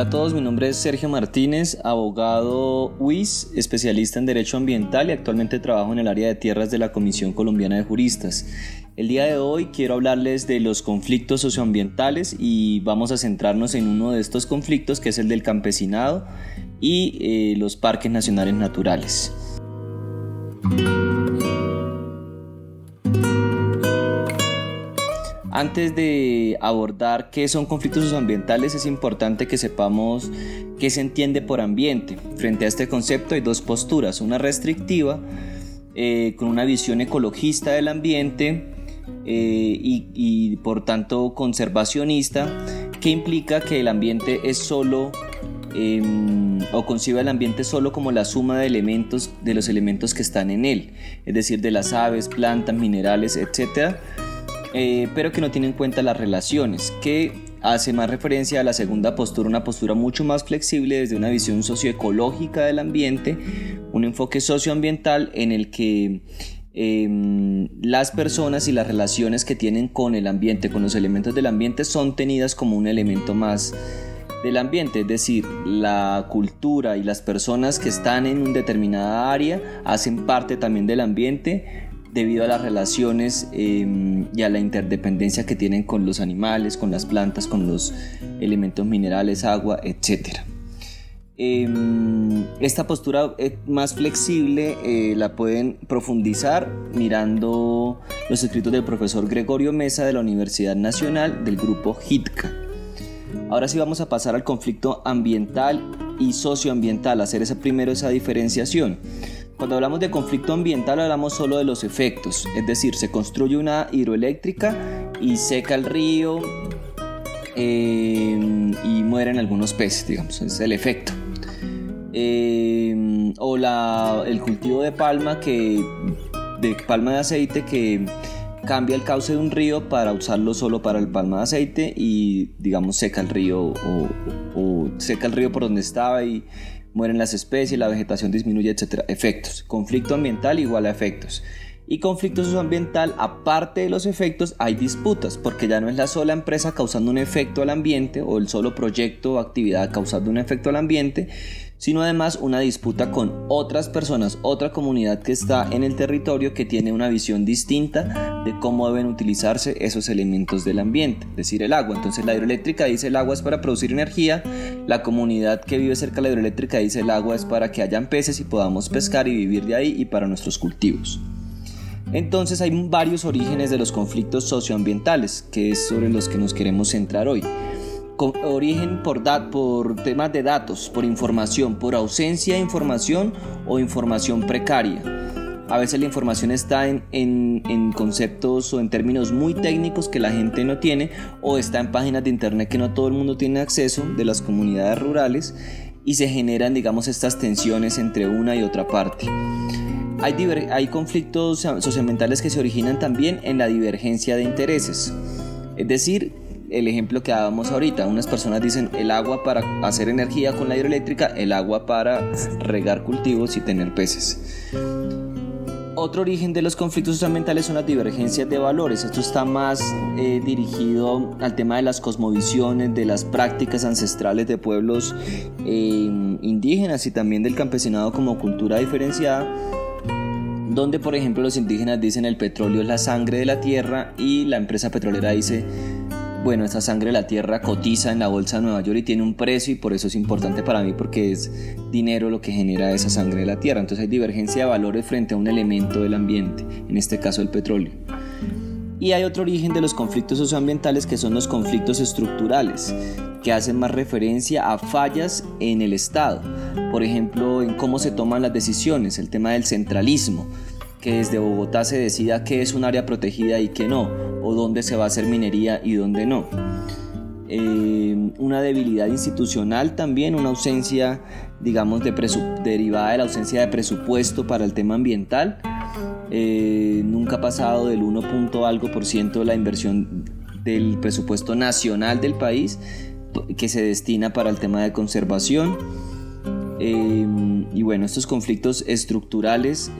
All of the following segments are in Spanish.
Hola a todos, mi nombre es Sergio Martínez, abogado UIS, especialista en Derecho Ambiental y actualmente trabajo en el área de tierras de la Comisión Colombiana de Juristas. El día de hoy quiero hablarles de los conflictos socioambientales y vamos a centrarnos en uno de estos conflictos que es el del campesinado y eh, los parques nacionales naturales. Antes de abordar qué son conflictos socioambientales, es importante que sepamos qué se entiende por ambiente. Frente a este concepto hay dos posturas, una restrictiva, eh, con una visión ecologista del ambiente eh, y, por tanto conservacionista, que implica que el ambiente es solo em, o concibe el ambiente solo como la suma de elementos de los elementos que están en él, es decir, de las aves, plantas, minerales, etcétera eh, pero que no tiene en cuenta las relaciones, que hace más referencia a la segunda postura, una postura mucho más flexible desde una visión socioecológica del ambiente, un enfoque socioambiental en el que em, las personas y las relaciones que tienen con el ambiente, con los elementos del ambiente, son tenidas como un elemento más del ambiente, es decir, la cultura y las personas que están en una determinada área hacen parte también del ambiente, debido a las relaciones em, y a la interdependencia que tienen con los animales, con las plantas, con los elementos minerales, agua, etc. Em, esta postura más flexible eh, la pueden profundizar mirando los escritos del profesor Gregorio Mesa de la Universidad Nacional del grupo HITCA. Ahora sí vamos a pasar al conflicto ambiental y socioambiental, hacer primero esa diferenciación. Cuando hablamos de conflicto ambiental hablamos solo de los efectos, es decir, se construye una hidroeléctrica y seca el río eh, y mueren algunos peces, digamos, es el efecto. Eh, o el cultivo de palma que de palma de aceite que cambia el cauce de un río para usarlo solo para el palma de aceite y digamos seca el río o, o seca el río por donde estaba y, mueren las especies, la vegetación disminuye, etc. Efectos. Conflicto ambiental igual a efectos. Y conflicto socioambiental, aparte de los efectos, hay disputas, porque ya no es la sola empresa causando un efecto al ambiente o el solo proyecto o actividad causando un efecto al ambiente, sino además una disputa con otras personas, otra comunidad que está en el territorio que tiene una visión distinta de cómo deben utilizarse esos elementos del ambiente, es decir, el agua. Entonces la hidroeléctrica dice el agua es para producir energía, la comunidad que vive cerca de la hidroeléctrica dice el agua es para que hayan peces y podamos pescar y vivir de ahí y para nuestros cultivos. Entonces hay varios orígenes de los conflictos socioambientales, que es sobre los que nos queremos centrar hoy origen por, por temas de datos, por información, por ausencia de información o información precaria. A veces la información está en, en, conceptos o en términos muy técnicos que la gente no tiene o está en páginas de internet que no todo el mundo tiene acceso de las comunidades rurales y se generan, digamos, estas tensiones entre una y otra parte. Hay, hay conflictos socioambientales que se originan también en la divergencia de intereses. Es decir, el ejemplo que dábamos ahorita. Unas personas dicen el agua para hacer energía con la hidroeléctrica, el agua para regar cultivos y tener peces. Otro origen de los conflictos ambientales son las divergencias de valores. Esto está más eh, dirigido al tema de las cosmovisiones, de las prácticas ancestrales de pueblos eh, indígenas y también del campesinado como cultura diferenciada donde por ejemplo los indígenas dicen el petróleo es la sangre de la tierra y la empresa petrolera dice bueno, esta sangre de la tierra cotiza en la bolsa de Nueva York y tiene un precio y por eso es importante para mí porque es dinero lo que genera esa sangre de la tierra. Entonces hay divergencia de valores frente a un elemento del ambiente, en este caso el petróleo. Y hay otro origen de los conflictos socioambientales que son los conflictos estructurales, que hacen más referencia a fallas en el Estado, por ejemplo, en cómo se toman las decisiones, el tema del centralismo, que desde Bogotá se decida qué es un área protegida y qué no, o dónde se va a hacer minería y dónde no. Eh, una debilidad institucional también, una ausencia, digamos, de derivada de la ausencia de presupuesto para el tema ambiental. Eh, nunca ha pasado del 1. algo por ciento de la inversión del presupuesto nacional del país que se destina para el tema de conservación. Eh, y bueno, estos conflictos estructurales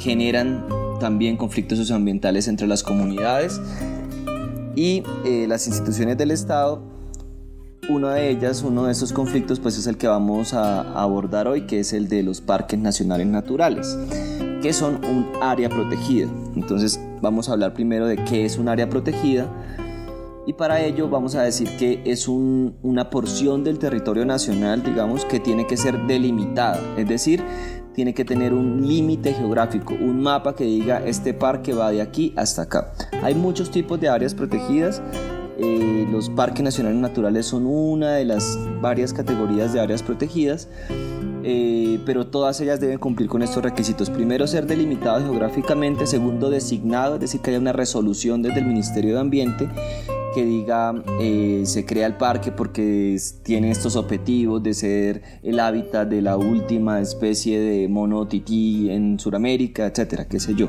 generan también conflictos socioambientales entre las comunidades y eh, las instituciones del Estado una de ellas, uno de esos conflictos, pues es el que vamos a abordar hoy, que es el de los parques nacionales naturales, que son un área protegida. Entonces vamos a hablar primero de qué es un área protegida y para ello vamos a decir que es una porción del territorio nacional, digamos, que tiene que ser delimitada, es decir, tiene que tener un límite geográfico, un mapa que diga este parque va de aquí hasta acá. Hay muchos tipos de áreas protegidas. Eh, los parques nacionales naturales son una de las varias categorías de áreas protegidas, eh, pero todas ellas deben cumplir con estos requisitos. Primero, ser delimitado geográficamente. Segundo, designado, es decir, que haya una resolución desde el Ministerio de Ambiente que diga eh, se crea el parque porque tiene estos objetivos de ser el hábitat de la última especie de mono tití en Sudamérica, etcétera, qué sé yo.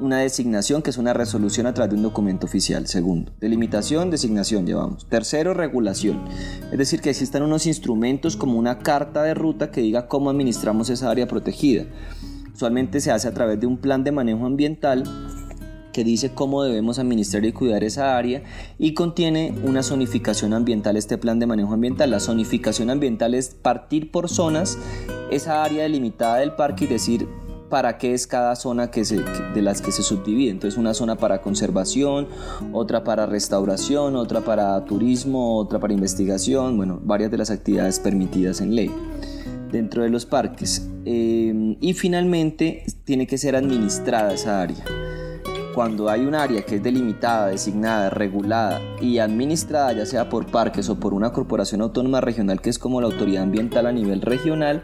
Una designación que es una resolución a través de un documento oficial. Segundo, delimitación, designación llevamos. Tercero, regulación. Es decir, que existan unos instrumentos como una carta de ruta que diga cómo administramos esa área protegida. Usualmente se hace a través de un plan de manejo ambiental que dice cómo debemos administrar y cuidar esa área y contiene una zonificación ambiental, este plan de manejo ambiental. La zonificación ambiental es partir por zonas esa área delimitada del parque y decir para qué es cada zona que se, de las que se subdivide. Entonces una zona para conservación, otra para restauración, otra para turismo, otra para investigación, bueno, varias de las actividades permitidas en ley dentro de los parques. Eh, y finalmente tiene que ser administrada esa área cuando hay un área que es delimitada, designada, regulada y administrada, ya sea por parques o por una corporación autónoma regional que es como la autoridad ambiental a nivel regional,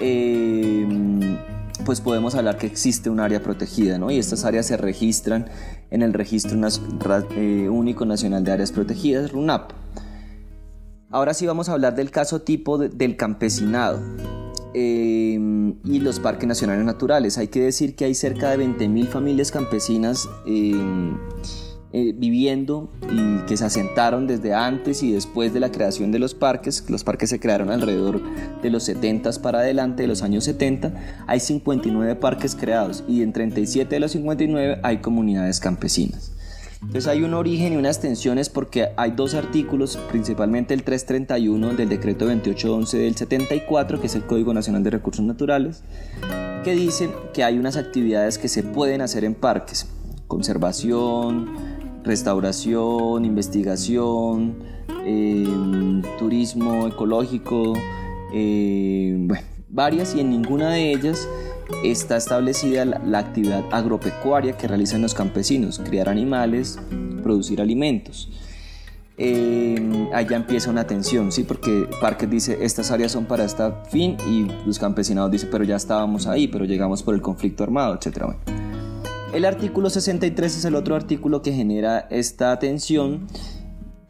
eh, pues podemos hablar que existe un área protegida, ¿no? Y estas áreas se registran en el Registro eh, Único Nacional de Áreas Protegidas, RUNAP. Ahora sí vamos a hablar del caso tipo del campesinado. Em, y los parques nacionales naturales. Hay que decir que hay cerca de 20.000 familias campesinas em, eh, viviendo y que se asentaron desde antes y después de la creación de los parques. Los parques se crearon alrededor de los 70 para adelante, de los años 70. Hay 59 parques creados y en 37 de los 59 hay comunidades campesinas. Entonces hay un origen y unas tensiones porque hay dos artículos, principalmente el 331 del decreto 2811 del 74, que es el Código Nacional de Recursos Naturales, que dicen que hay unas actividades que se pueden hacer en parques, conservación, restauración, investigación, em, turismo ecológico, bueno, varias y en ninguna de ellas está establecida la, actividad agropecuaria que realizan los campesinos, criar animales, producir alimentos. Eh, allá empieza una tensión, ¿sí? porque Parques dice estas áreas son para este fin y los campesinados dicen pero ya estábamos ahí, pero llegamos por el conflicto armado, etc. El artículo 63 es el otro artículo que genera esta tensión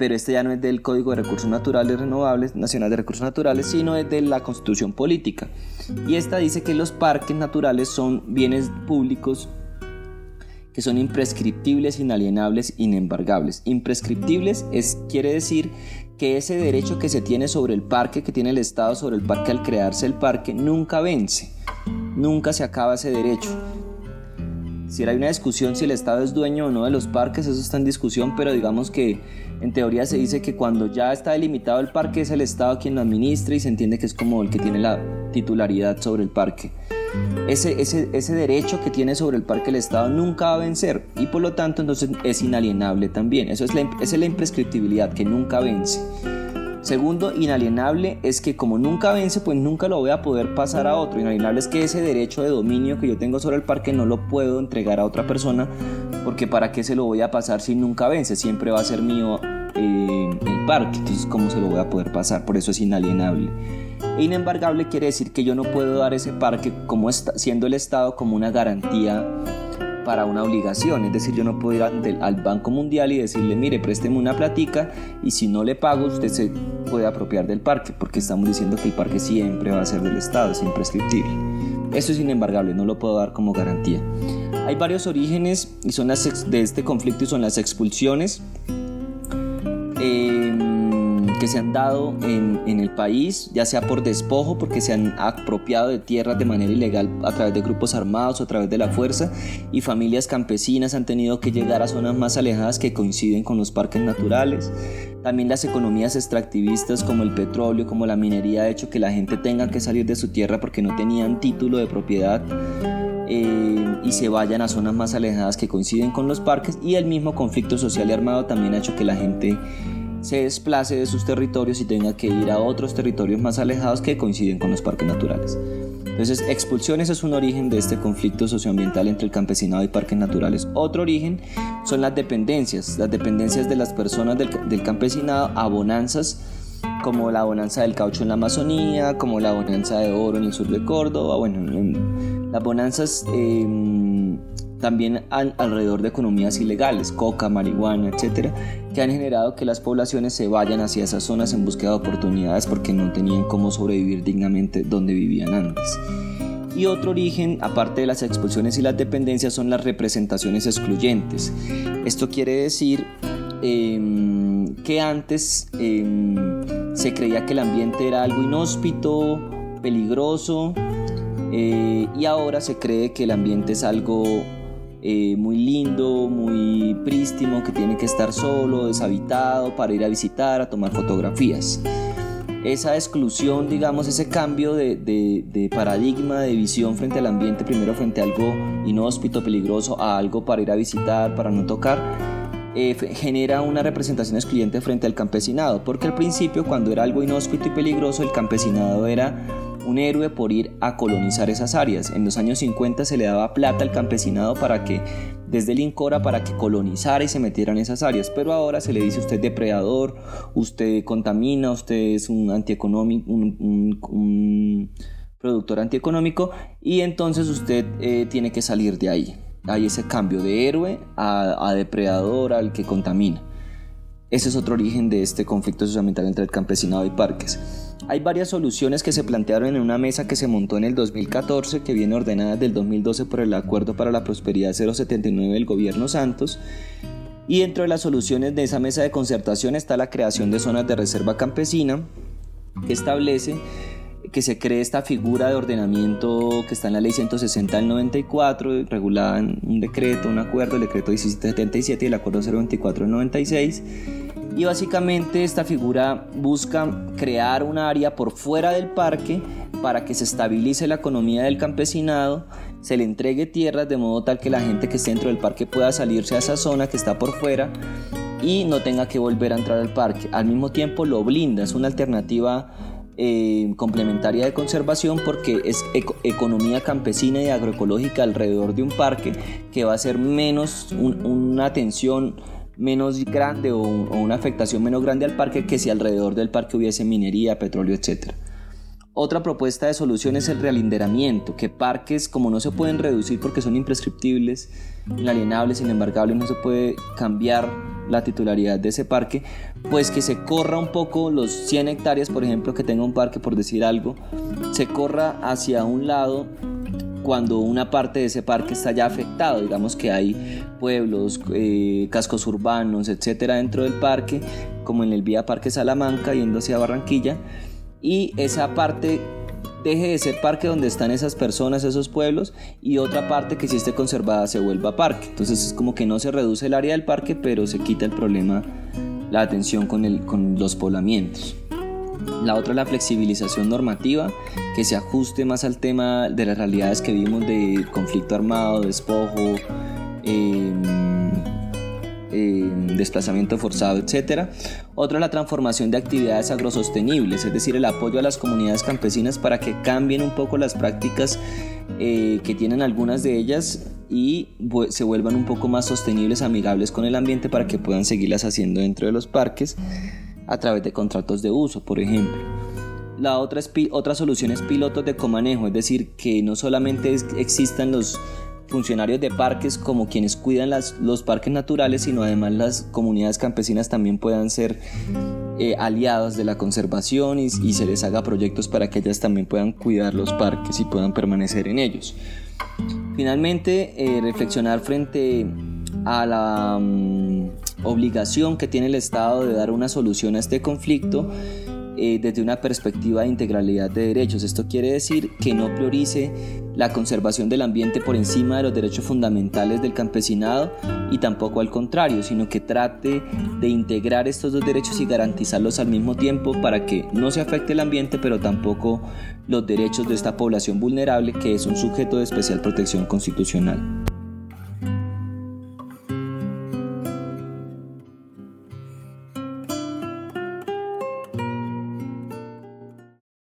pero este ya no es del Código de Recursos Naturales Renovables, Nacional de Recursos Naturales, sino es de la Constitución Política. Y esta dice que los parques naturales son bienes públicos que son imprescriptibles, inalienables, inembargables. Imprescriptibles es, quiere decir que ese derecho que se tiene sobre el parque, que tiene el Estado sobre el parque al crearse el parque, nunca vence, nunca se acaba ese derecho. Si hay una discusión si el Estado es dueño o no de los parques, eso está en discusión, pero digamos que en teoría se dice que cuando ya está delimitado el parque es el Estado quien lo administra y se entiende que es como el que tiene la titularidad sobre el parque. Ese, ese, ese derecho que tiene sobre el parque el Estado nunca va a vencer y por lo tanto entonces es inalienable también. Eso es la, esa es la imprescriptibilidad que nunca vence. Segundo, inalienable es que como nunca vence, pues nunca lo voy a poder pasar a otro. Inalienable es que ese derecho de dominio que yo tengo sobre el parque no lo puedo entregar a otra persona porque para qué se lo voy a pasar si nunca vence, siempre va a ser mío eh, el parque, entonces cómo se lo voy a poder pasar, por eso es inalienable. E inembargable quiere decir que yo no puedo dar ese parque como siendo el Estado como una garantía para una obligación, es decir, yo no puedo ir al, Banco Mundial y decirle, mire, présteme una platica y si no le pago usted se puede apropiar del parque, porque estamos diciendo que el parque siempre va a ser del Estado, es imprescriptible. Eso es inembargable, no lo puedo dar como garantía. Hay varios orígenes y son las de este conflicto y son las expulsiones, em, que se han dado en, el país, ya sea por despojo, porque se han apropiado de tierras de manera ilegal a través de grupos armados o a través de la fuerza, y familias campesinas han tenido que llegar a zonas más alejadas que coinciden con los parques naturales. También las economías extractivistas como el petróleo, como la minería, ha hecho que la gente tenga que salir de su tierra porque no tenían título de propiedad. Eh, y se vayan a zonas más alejadas que coinciden con los parques y el mismo conflicto social y armado también ha hecho que la gente se desplace de sus territorios y tenga que ir a otros territorios más alejados que coinciden con los parques naturales. Entonces, expulsiones es un origen de este conflicto socioambiental entre el campesinado y parques naturales. Otro origen son las dependencias, las dependencias de las personas del, campesinado a bonanzas como la bonanza del caucho en la Amazonía, como la bonanza de oro en el sur de Córdoba, bueno, las bonanzas em, también alrededor de economías ilegales, coca, marihuana, etcétera, que han generado que las poblaciones se vayan hacia esas zonas en búsqueda de oportunidades porque no tenían cómo sobrevivir dignamente donde vivían antes. Y otro origen, aparte de las expulsiones y las dependencias, son las representaciones excluyentes. Esto quiere decir em, que antes em, se creía que el ambiente era algo inhóspito, peligroso, eh, y ahora se cree que el ambiente es algo eh, muy lindo, muy prístimo, que tiene que estar solo, deshabitado, para ir a visitar, a tomar fotografías. Esa exclusión, digamos, ese cambio de, de, paradigma, de visión frente al ambiente, primero frente a algo inhóspito, peligroso, a algo para ir a visitar, para no tocar, eh, genera una representación excluyente frente al campesinado, porque al principio, cuando era algo inhóspito y peligroso, el campesinado era un héroe por ir a colonizar esas áreas. En los años 50 se le daba plata al campesinado para que, desde el Incora, para que colonizara y se metiera en esas áreas. Pero ahora se le dice usted depredador, usted contamina, usted es un antieconómico, un, productor antieconómico y entonces usted eh, tiene que salir de ahí. Hay ese cambio de héroe a, a depredador, al que contamina. Ese es otro origen de este conflicto socioambiental entre el campesinado y parques. Hay varias soluciones que se plantearon en una mesa que se montó en el 2014, que viene ordenada del 2012 por el Acuerdo para la Prosperidad 079 del Gobierno Santos. Y dentro de las soluciones de esa mesa de concertación está la creación de zonas de reserva campesina, que establece que se cree esta figura de ordenamiento que está en la ley 160 del 94, regulada en un decreto, un acuerdo, el decreto 1777 y el acuerdo 024 del 96 y básicamente esta figura busca crear un área por fuera del parque para que se estabilice la economía del campesinado, se le entregue tierras de modo tal que la gente que esté dentro del parque pueda salirse a esa zona que está por fuera y no tenga que volver a entrar al parque. Al mismo tiempo lo blinda, es una alternativa eh, complementaria de conservación porque es economía campesina y agroecológica alrededor de un parque que va a ser menos una atención menos grande o, una afectación menos grande al parque que si alrededor del parque hubiese minería, petróleo, etc. Otra propuesta de solución es el realinderamiento, que parques como no se pueden reducir porque son imprescriptibles, inalienables, inembargables, no se puede cambiar la titularidad de ese parque, pues que se corra un poco los 100 hectáreas, por ejemplo, que tenga un parque, por decir algo, se corra hacia un lado cuando una parte de ese parque está ya afectado, digamos que hay pueblos, eh, cascos urbanos, etcétera, dentro del parque, como en el Vía Parque Salamanca yendo hacia Barranquilla, y esa parte deje de ser parque donde están esas personas, esos pueblos, y otra parte que si esté conservada se vuelva parque. Entonces es como que no se reduce el área del parque, pero se quita el problema, la atención con, el, con los poblamientos. La otra la flexibilización normativa, que se ajuste más al tema de las realidades que vimos de conflicto armado, despojo, em, em, desplazamiento forzado, etc. Otra la transformación de actividades agrosostenibles, es decir, el apoyo a las comunidades campesinas para que cambien un poco las prácticas eh, que tienen algunas de ellas y se vuelvan un poco más sostenibles, amigables con el ambiente para que puedan seguirlas haciendo dentro de los parques a través de contratos de uso, por ejemplo. La otra, es, otra solución es pilotos de comanejo, es decir, que no solamente existan los funcionarios de parques como quienes cuidan los parques naturales, sino además las comunidades campesinas también puedan ser eh, aliadas de la conservación y, se les haga proyectos para que ellas también puedan cuidar los parques y puedan permanecer en ellos. Finalmente, eh, reflexionar frente a la mm, obligación que tiene el Estado de dar una solución a este conflicto eh, desde una perspectiva de integralidad de derechos. Esto quiere decir que no priorice la conservación del ambiente por encima de los derechos fundamentales del campesinado y tampoco al contrario, sino que trate de integrar estos dos derechos y garantizarlos al mismo tiempo para que no se afecte el ambiente, pero tampoco los derechos de esta población vulnerable que es un sujeto de especial protección constitucional.